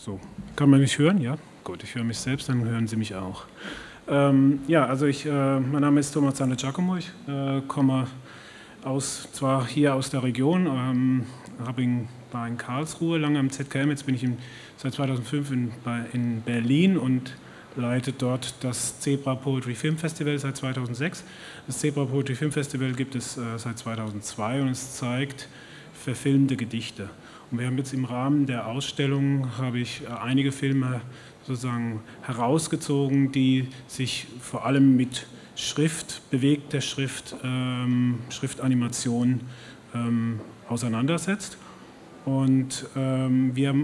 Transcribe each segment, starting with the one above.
So, kann man mich hören? Ja, gut, ich höre mich selbst, dann hören Sie mich auch. Ähm, ja, also ich, äh, mein Name ist Thomas Sande Giacomo, ich äh, komme aus, zwar hier aus der Region, ähm, in, war in Karlsruhe, lange am ZKM, jetzt bin ich in, seit 2005 in, bei, in Berlin und leite dort das Zebra Poetry Film Festival seit 2006. Das Zebra Poetry Film Festival gibt es äh, seit 2002 und es zeigt verfilmte Gedichte. Und wir haben jetzt im Rahmen der Ausstellung habe ich äh, einige Filme sozusagen herausgezogen, die sich vor allem mit Schrift, bewegter Schrift, ähm, Schriftanimation ähm, auseinandersetzt. Und ähm, wir,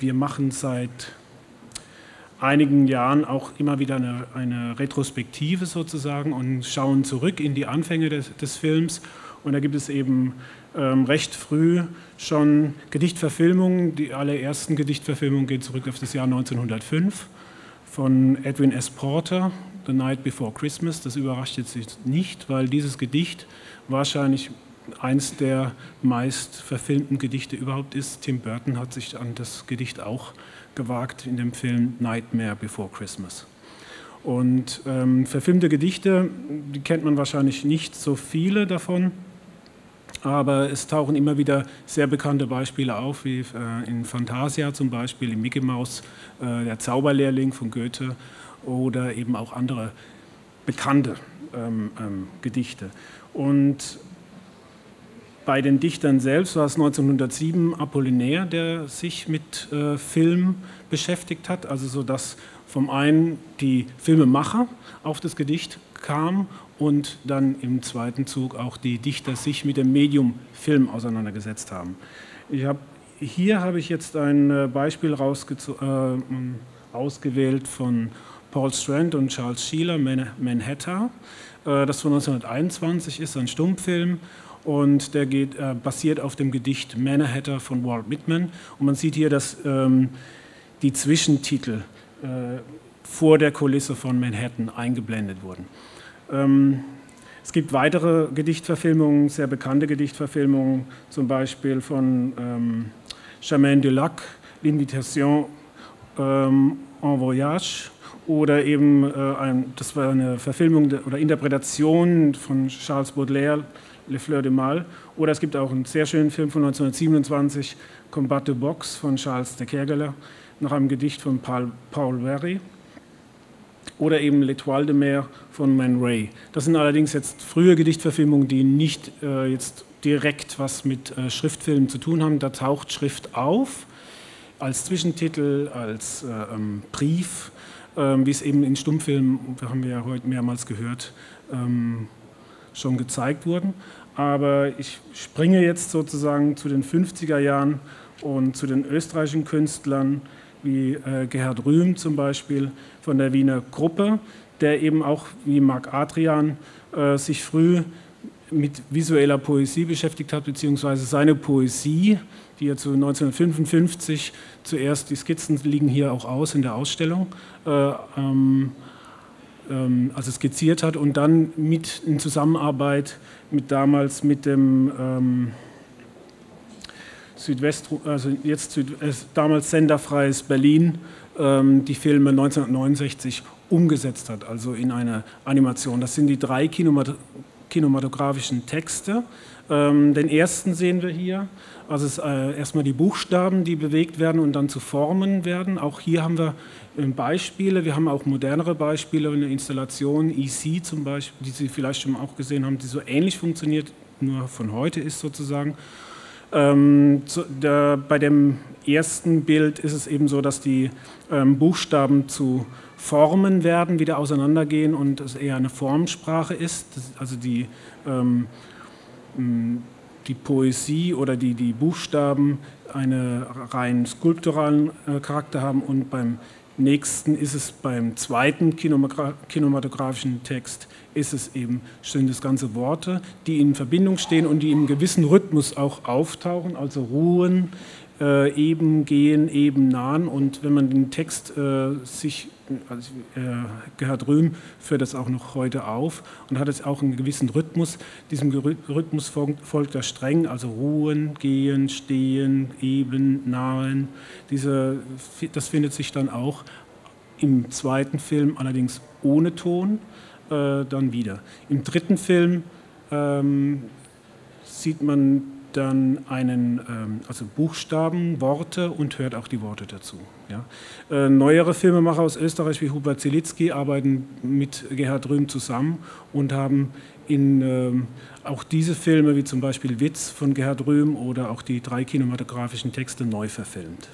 wir machen seit einigen Jahren auch immer wieder eine, eine, Retrospektive sozusagen und schauen zurück in die Anfänge des, des Films. Und da gibt es eben ähm, recht früh schon Gedichtverfilmungen. Die allerersten Gedichtverfilmungen gehen zurück auf das Jahr 1905 von Edwin S. Porter, The Night Before Christmas. Das überrascht jetzt nicht, weil dieses Gedicht wahrscheinlich eines der meist verfilmten Gedichte überhaupt ist. Tim Burton hat sich an das Gedicht auch gewagt in dem Film Nightmare Before Christmas. Und ähm, verfilmte Gedichte, die kennt man wahrscheinlich nicht so viele davon. Aber es tauchen immer wieder sehr bekannte Beispiele auf, wie äh, in Fantasia zum Beispiel, in Mickey Mouse, äh, der Zauberlehrling von Goethe oder eben auch andere bekannte ähm, ähm, Gedichte. Und bei den Dichtern selbst war es 1907 Apollinaire, der sich mit äh, Film beschäftigt hat, also so dass vom einen die Filmemacher auf das Gedicht kam und dann im zweiten Zug auch die Dichter sich mit dem Medium Film auseinandergesetzt haben. Ich hab, hier habe ich jetzt ein äh, Beispiel äh, ausgewählt von Paul Strand und Charles Sheeler, Manhattan, äh, das von 1921 ist, ein Stummfilm und der geht, äh, basiert auf dem Gedicht Manhattan von Walt Whitman und man sieht hier, dass ähm, die Zwischentitel äh, vor der Kulisse von Manhattan eingeblendet wurden. Ähm, es gibt weitere Gedichtverfilmungen, sehr bekannte Gedichtverfilmungen, zum Beispiel von ähm, Charmaine Dulac, L'Invitation ähm, en Voyage oder eben, äh, ein, das war eine Verfilmung de, oder Interpretation von Charles Baudelaire, Le Fleur de Mal. Oder es gibt auch einen sehr schönen Film von 1927, Combat de Boxe von Charles de Kergeler, nach einem Gedicht von Paul, Paul Very oder eben L'Etoile de Mer von Man Ray. Das sind allerdings jetzt frühe Gedichtverfilmungen, die nicht äh, jetzt direkt was mit äh, Schriftfilmen zu tun haben. Da taucht Schrift auf als Zwischentitel, als äh, ähm, Brief, ähm, wie es eben in Stummfilmen, wir haben ja heute mehrmals gehört, ähm, schon gezeigt wurden. Aber ich springe jetzt sozusagen zu den 50er Jahren und zu den österreichischen Künstlern, wie äh, Gerhard Rühm zum Beispiel von der Wiener Gruppe, der eben auch wie Marc Adrian äh, sich früh mit visueller Poesie beschäftigt hat, beziehungsweise seine Poesie, die er zu 1955 zuerst, die Skizzen liegen hier auch aus in der Ausstellung, äh, ähm, ähm, also skizziert hat und dann mit in Zusammenarbeit mit damals mit dem ähm, Südwest, also jetzt Süd, äh, damals senderfreies Berlin, ähm, die Filme 1969 umgesetzt hat, also in eine Animation. Das sind die drei Kinomat kinematografischen Texte. Ähm, den ersten sehen wir hier. Also es äh, erstmal die Buchstaben, die bewegt werden und dann zu Formen werden. Auch hier haben wir äh, Beispiele. Wir haben auch modernere Beispiele, eine Installation EC zum Beispiel, die Sie vielleicht schon auch gesehen haben, die so ähnlich funktioniert, nur von heute ist sozusagen. Ähm, zu, der, bei dem ersten Bild ist es eben so, dass die ähm, Buchstaben zu Formen werden, wieder auseinandergehen und es eher eine Formsprache ist. Also die, ähm, die Poesie oder die, die Buchstaben einen rein skulpturalen äh, Charakter haben und beim nächsten ist es beim zweiten kinematografischen Text ist es eben, sind es ganze Worte, die in Verbindung stehen und die im gewissen Rhythmus auch auftauchen, also ruhen, äh, eben gehen, eben nahen. Und wenn man den Text äh, sich, also, äh, Gerhard Röhm führt das auch noch heute auf und hat es auch einen gewissen Rhythmus. Diesem Rhythmus folgt, er streng, also ruhen, gehen, stehen, eben, nahen. Diese, das findet sich dann auch im zweiten Film, allerdings ohne Ton, äh, dann wieder. Im dritten Film ähm, sieht man dann einen, ähm, also Buchstaben, Worte und hört auch die Worte dazu. Ja. Äh, neuere Filmemacher aus Österreich wie Hubert Zelitzky arbeiten mit Gerhard Röhm zusammen und haben in ähm, auch diese Filme, wie zum Beispiel Witz von Gerhard Röhm oder auch die drei kinematografischen Texte neu verfilmt.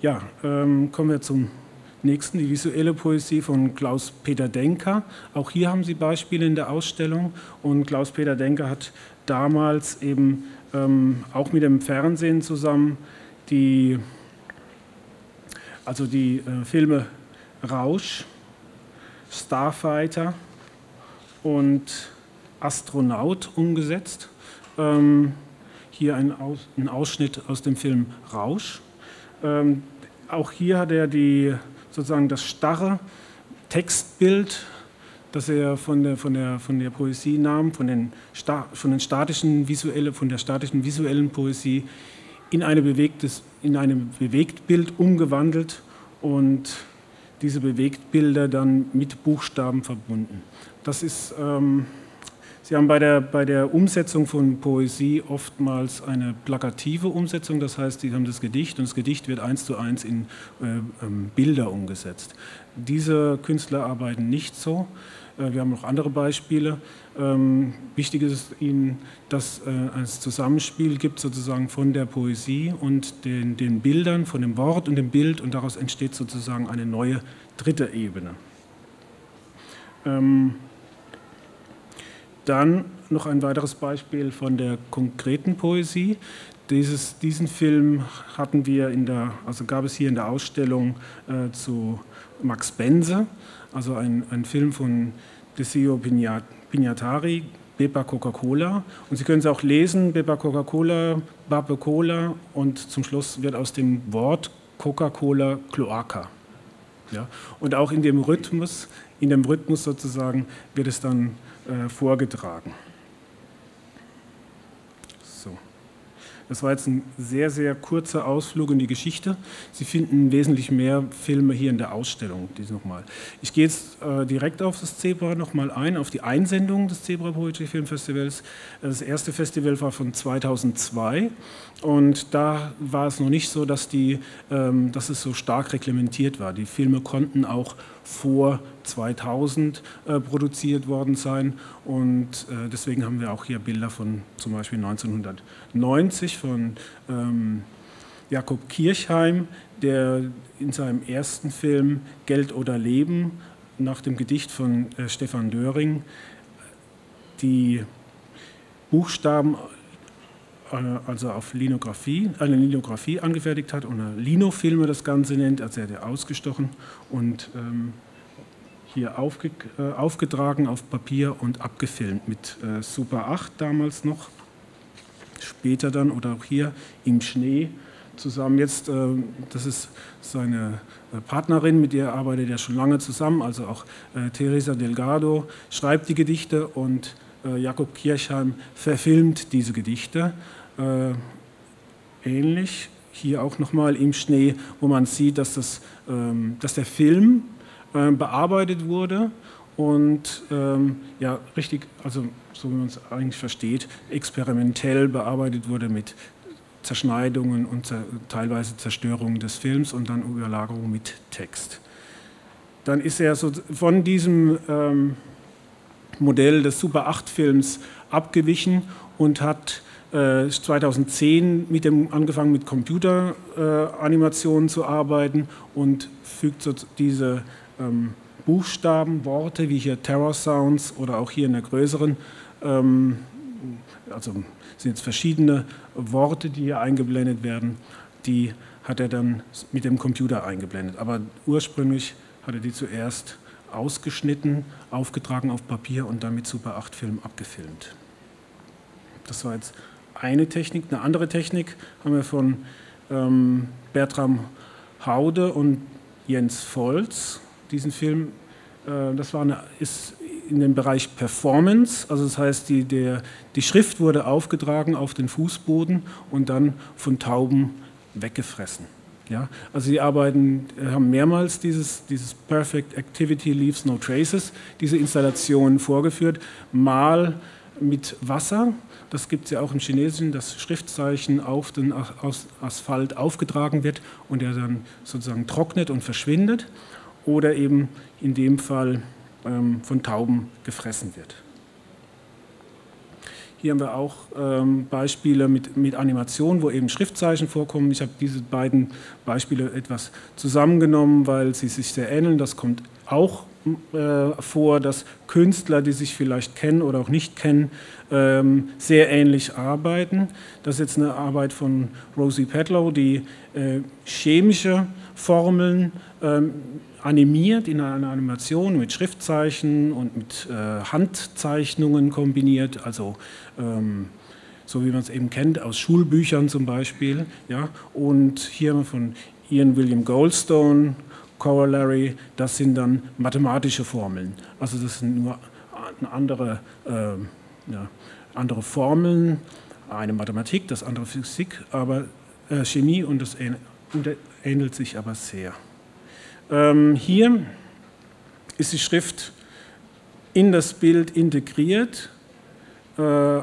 Ja, ähm, kommen wir zum nächsten, die visuelle Poesie von Klaus-Peter Denker. Auch hier haben Sie Beispiele in der Ausstellung und Klaus-Peter Denker hat damals eben ähm, auch mit dem Fernsehen zusammen die, also die äh, Filme Rausch, Starfighter und Astronaut umgesetzt. Ähm, hier ein, ein, Ausschnitt aus dem Film Rausch. Ähm, auch hier hat er die, sozusagen das starre Textbild das er von der, von der, von der Poesie nahm, von, den, von, den statischen visuelle, von der statischen visuellen Poesie in, eine bewegtes, in einem Bewegtbild umgewandelt und diese Bewegtbilder dann mit Buchstaben verbunden. Das ist, ähm, Sie haben bei der, bei der Umsetzung von Poesie oftmals eine plakative Umsetzung, das heißt, Sie haben das Gedicht und das Gedicht wird eins zu eins in äh, ähm, Bilder umgesetzt. Diese Künstler arbeiten nicht so. Äh, wir haben noch andere Beispiele. Ähm, wichtig ist Ihnen, dass äh, es Zusammenspiel gibt sozusagen von der Poesie und den, den Bildern, von dem Wort und dem Bild und daraus entsteht sozusagen eine neue dritte Ebene. Ähm, dann noch ein weiteres Beispiel von der konkreten Poesie. Dieses, diesen Film hatten wir in der, also gab es hier in der Ausstellung äh, zu Max Bense, also ein, ein Film von Desio Pignatari, Bepa Coca-Cola. Und Sie können es auch lesen, Bepa Coca-Cola, Bape Cola und zum Schluss wird aus dem Wort Coca-Cola Cloaca. Ja? Und auch in dem Rhythmus, in dem Rhythmus sozusagen wird es dann äh, vorgetragen. Das war jetzt ein sehr, sehr kurzer Ausflug in die Geschichte. Sie finden wesentlich mehr Filme hier in der Ausstellung. Dies nochmal. Ich gehe jetzt äh, direkt auf das Zebra nochmal ein, auf die Einsendung des Zebra Poetry Film Festivals. Das erste Festival war von 2002 und da war es noch nicht so, dass, die, ähm, dass es so stark reglementiert war. Die Filme konnten auch vor 2000 äh, produziert worden sein. Und äh, deswegen haben wir auch hier Bilder von zum Beispiel 1990 von ähm, Jakob Kirchheim, der in seinem ersten Film Geld oder Leben nach dem Gedicht von äh, Stefan Döring die Buchstaben also auf Linografie, eine Linografie angefertigt hat und Linofilme das Ganze nennt, also er hat er ausgestochen und ähm, hier aufge, äh, aufgetragen auf Papier und abgefilmt mit äh, Super 8 damals noch. Später dann oder auch hier im Schnee zusammen. Jetzt, äh, das ist seine äh, Partnerin, mit der arbeitet er schon lange zusammen, also auch äh, Teresa Delgado schreibt die Gedichte und äh, Jakob Kirchheim verfilmt diese Gedichte. Ähnlich hier auch nochmal im Schnee, wo man sieht, dass, das, ähm, dass der Film äh, bearbeitet wurde und ähm, ja, richtig, also so wie man es eigentlich versteht, experimentell bearbeitet wurde mit Zerschneidungen und zer teilweise Zerstörungen des Films und dann Überlagerung mit Text. Dann ist er so von diesem ähm, Modell des Super 8-Films abgewichen und hat äh, 2010 mit dem, angefangen mit Computeranimationen äh, zu arbeiten und fügt so diese ähm, Buchstaben, Worte wie hier Terror Sounds oder auch hier in der größeren, ähm, also sind jetzt verschiedene Worte, die hier eingeblendet werden, die hat er dann mit dem Computer eingeblendet. Aber ursprünglich hat er die zuerst ausgeschnitten, aufgetragen auf Papier und dann mit Super 8 Film abgefilmt. Das war jetzt eine Technik. Eine andere Technik haben wir von ähm, Bertram Haude und Jens Volz. Diesen Film, äh, das war eine, ist in dem Bereich Performance, also das heißt, die, der, die Schrift wurde aufgetragen auf den Fußboden und dann von Tauben weggefressen. Ja, also sie arbeiten, haben mehrmals dieses, dieses Perfect Activity Leaves No Traces, diese Installation vorgeführt, mal mit Wasser, das gibt es ja auch im Chinesischen, dass Schriftzeichen auf den Asphalt aufgetragen wird und der dann sozusagen trocknet und verschwindet, oder eben in dem Fall ähm, von Tauben gefressen wird. Hier haben wir auch ähm, Beispiele mit, mit Animation, wo eben Schriftzeichen vorkommen. Ich habe diese beiden Beispiele etwas zusammengenommen, weil sie sich sehr ähneln. Das kommt auch äh, vor, dass Künstler, die sich vielleicht kennen oder auch nicht kennen, ähm, sehr ähnlich arbeiten. Das ist jetzt eine Arbeit von Rosie Pedlow, die äh, chemische Formeln ähm, animiert in einer Animation mit Schriftzeichen und mit äh, Handzeichnungen kombiniert, also ähm, so wie man es eben kennt aus Schulbüchern zum Beispiel. Ja? Und hier von Ian William Goldstone, Corollary, das sind dann mathematische Formeln. Also das sind nur andere, äh, ja, andere Formeln, eine Mathematik, das andere Physik, aber äh, Chemie und das ähnelt sich aber sehr. Ähm, hier ist die Schrift in das Bild integriert. Äh,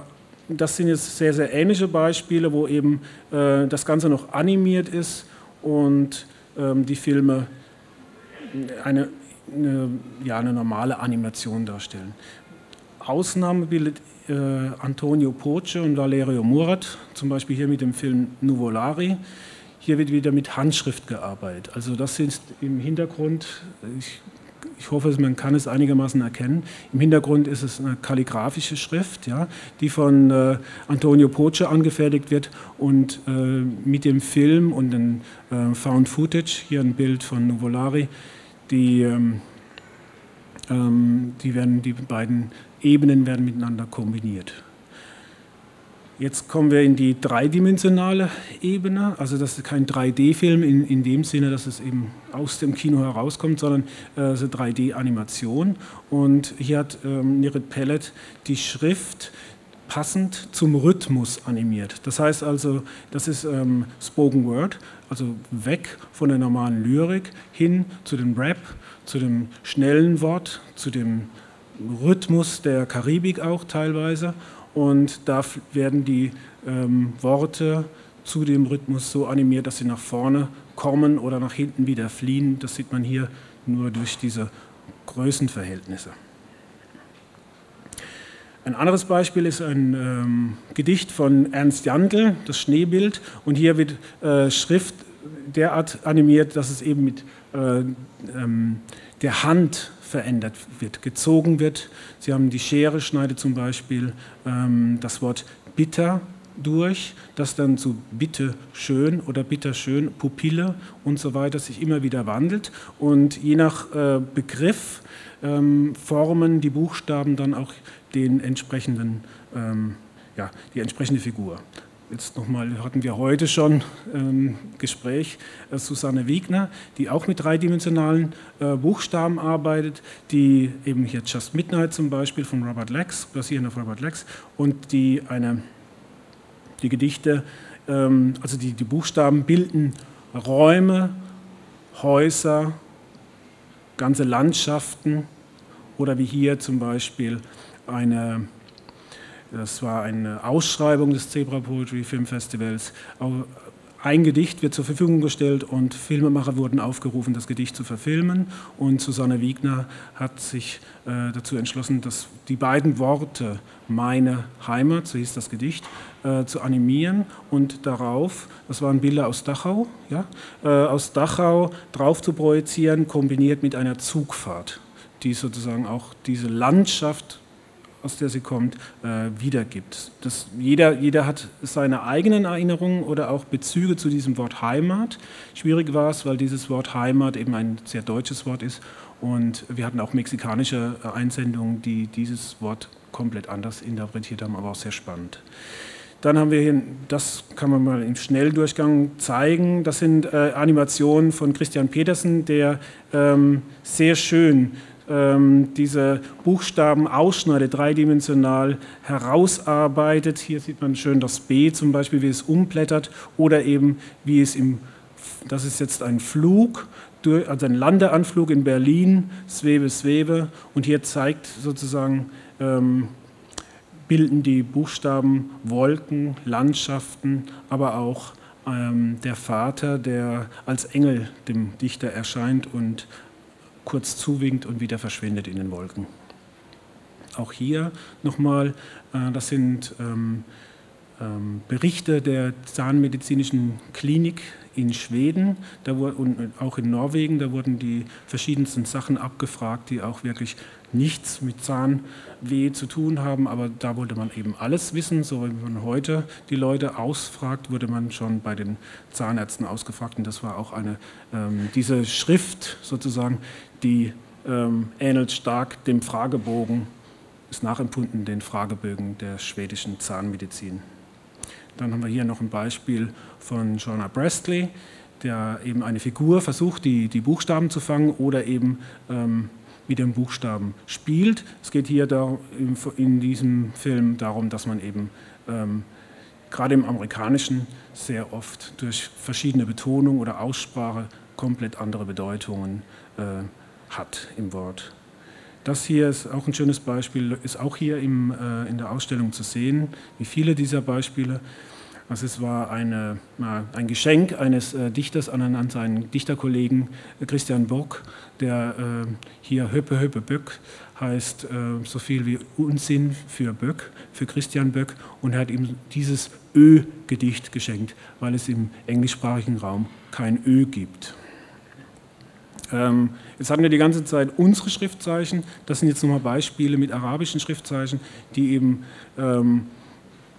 das sind jetzt sehr, sehr ähnliche Beispiele, wo eben äh, das Ganze noch animiert ist und ähm, die Filme eine, eine, ja, eine normale Animation darstellen. Ausnahme bildet äh, Antonio Poce und Valerio Murat, zum Beispiel hier mit dem Film Nuvolari. Hier wird wieder mit Handschrift gearbeitet. Also das ist im Hintergrund, ich, ich hoffe, man kann es einigermaßen erkennen. Im Hintergrund ist es eine kalligraphische Schrift, ja, die von äh, Antonio Poce angefertigt wird und äh, mit dem Film und dem äh, Found Footage, hier ein Bild von Nuvolari, die, ähm, ähm, die, werden, die beiden Ebenen werden miteinander kombiniert. Jetzt kommen wir in die dreidimensionale Ebene. Also das ist kein 3D-Film in, in dem Sinne, dass es eben aus dem Kino herauskommt, sondern äh, eine 3D-Animation. Und hier hat ähm, Nirit Pellet die Schrift passend zum Rhythmus animiert. Das heißt also, das ist ähm, Spoken Word, also weg von der normalen Lyrik hin zu dem Rap, zu dem schnellen Wort, zu dem Rhythmus der Karibik auch teilweise und da werden die ähm, Worte zu dem Rhythmus so animiert, dass sie nach vorne kommen oder nach hinten wieder fliehen. Das sieht man hier nur durch diese Größenverhältnisse. Ein anderes Beispiel ist ein ähm, Gedicht von Ernst Jandl, das Schneebild. Und hier wird äh, Schrift derart animiert, dass es eben mit äh, ähm, der Hand verändert wird, gezogen wird. Sie haben die Schere, schneidet zum Beispiel ähm, das Wort bitter durch, das dann zu bitte schön oder bitterschön, Pupille und so weiter sich immer wieder wandelt. Und je nach äh, Begriff ähm, formen die Buchstaben dann auch den entsprechenden, ähm, ja, die entsprechende Figur. Jetzt nochmal hatten wir heute schon ähm, Gespräch, äh, Susanne Wiegner, die auch mit dreidimensionalen äh, Buchstaben arbeitet, die eben hier Just Midnight zum Beispiel von Robert Lex, basierend auf Robert Lex, und die eine, die Gedichte, ähm, also die, die Buchstaben bilden Räume, Häuser, ganze Landschaften oder wie hier zum Beispiel eine das war eine Ausschreibung des Zebra Poetry Film Festivals. Ein Gedicht wird zur Verfügung gestellt und Filmemacher wurden aufgerufen, das Gedicht zu verfilmen. Und Susanne Wiegner hat sich äh, dazu entschlossen, dass die beiden Worte meine Heimat, so hieß das Gedicht, äh, zu animieren und darauf, das waren Bilder aus Dachau, ja, äh, aus Dachau drauf zu projizieren, kombiniert mit einer Zugfahrt, die sozusagen auch diese Landschaft aus der sie kommt, äh, wiedergibt. Das, jeder, jeder hat seine eigenen Erinnerungen oder auch Bezüge zu diesem Wort Heimat. Schwierig war es, weil dieses Wort Heimat eben ein sehr deutsches Wort ist und wir hatten auch mexikanische äh, Einsendungen, die dieses Wort komplett anders interpretiert haben, aber auch sehr spannend. Dann haben wir hier, das kann man mal im Schnelldurchgang zeigen, das sind äh, Animationen von Christian Petersen, der ähm, sehr schön ähm, diese Buchstaben ausschneidet, dreidimensional herausarbeitet. Hier sieht man schön das B zum Beispiel, wie es umblättert oder eben wie es im, das ist jetzt ein Flug, also ein Landeanflug in Berlin, Swebe, Swebe und hier zeigt sozusagen, ähm, bilden die Buchstaben Wolken, Landschaften, aber auch ähm, der Vater, der als Engel dem Dichter erscheint und kurz zuwinkt und wieder verschwindet in den Wolken. Auch hier nochmal, äh, das sind ähm, ähm, Berichte der Zahnmedizinischen Klinik in Schweden da und auch in Norwegen. Da wurden die verschiedensten Sachen abgefragt, die auch wirklich nichts mit Zahnweh zu tun haben. Aber da wollte man eben alles wissen. So wie man heute die Leute ausfragt, wurde man schon bei den Zahnärzten ausgefragt. Und das war auch eine, ähm, diese Schrift sozusagen, die ähm, ähnelt stark dem Fragebogen, ist nachempfunden den Fragebögen der schwedischen Zahnmedizin. Dann haben wir hier noch ein Beispiel von Joanna Brestley, der eben eine Figur versucht, die, die Buchstaben zu fangen oder eben ähm, mit dem Buchstaben spielt. Es geht hier da in, diesem Film darum, dass man eben ähm, gerade im Amerikanischen sehr oft durch verschiedene Betonung oder Aussprache komplett andere Bedeutungen äh, hat im Wort. Das hier ist auch ein schönes Beispiel, ist auch hier im, äh, in der Ausstellung zu sehen, wie viele dieser Beispiele. Also es war eine, ein Geschenk eines äh, Dichters an, an seinen Dichterkollegen äh, Christian Bock, der äh, hier Höppe Höppe Böck heißt äh, so viel wie Unsinn für Böck, für Christian Böck und er hat ihm dieses Ö-Gedicht geschenkt, weil es im englischsprachigen Raum kein Ö gibt. Ähm, jetzt hatten wir die ganze Zeit unsere Schriftzeichen. Das sind jetzt nochmal Beispiele mit arabischen Schriftzeichen, die eben ähm,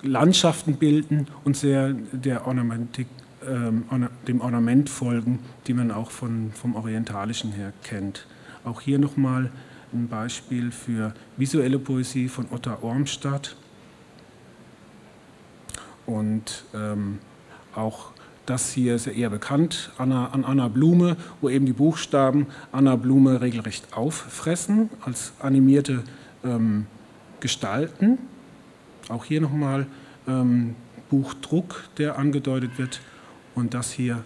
Landschaften bilden und sehr der Ornamentik, ähm, dem Ornament folgen, die man auch von, vom Orientalischen her kennt. Auch hier nochmal ein Beispiel für visuelle Poesie von Otta Ormstadt. Und ähm, auch das hier ist ja eher bekannt Anna, an Anna Blume, wo eben die Buchstaben Anna Blume regelrecht auffressen als animierte ähm, Gestalten. Auch hier nochmal ähm, Buchdruck, der angedeutet wird. Und das hier,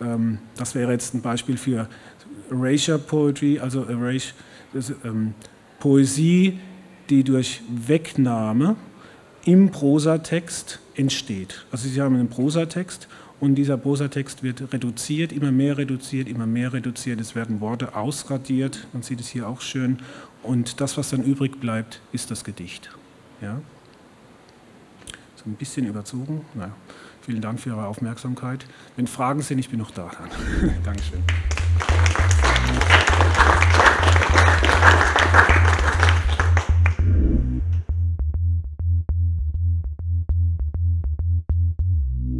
ähm, das wäre jetzt ein Beispiel für Erasure Poetry, also Erasure, das, ähm, Poesie, die durch Wegnahme im Prosatext entsteht. Also Sie haben einen Prosatext und dieser Prosatext wird reduziert, immer mehr reduziert, immer mehr reduziert. Es werden Worte ausradiert, man sieht es hier auch schön. Und das, was dann übrig bleibt, ist das Gedicht. Ja? So ein bisschen überzogen. Naja, vielen Dank für Ihre Aufmerksamkeit. Wenn Fragen sind, ich bin noch da. Dankeschön.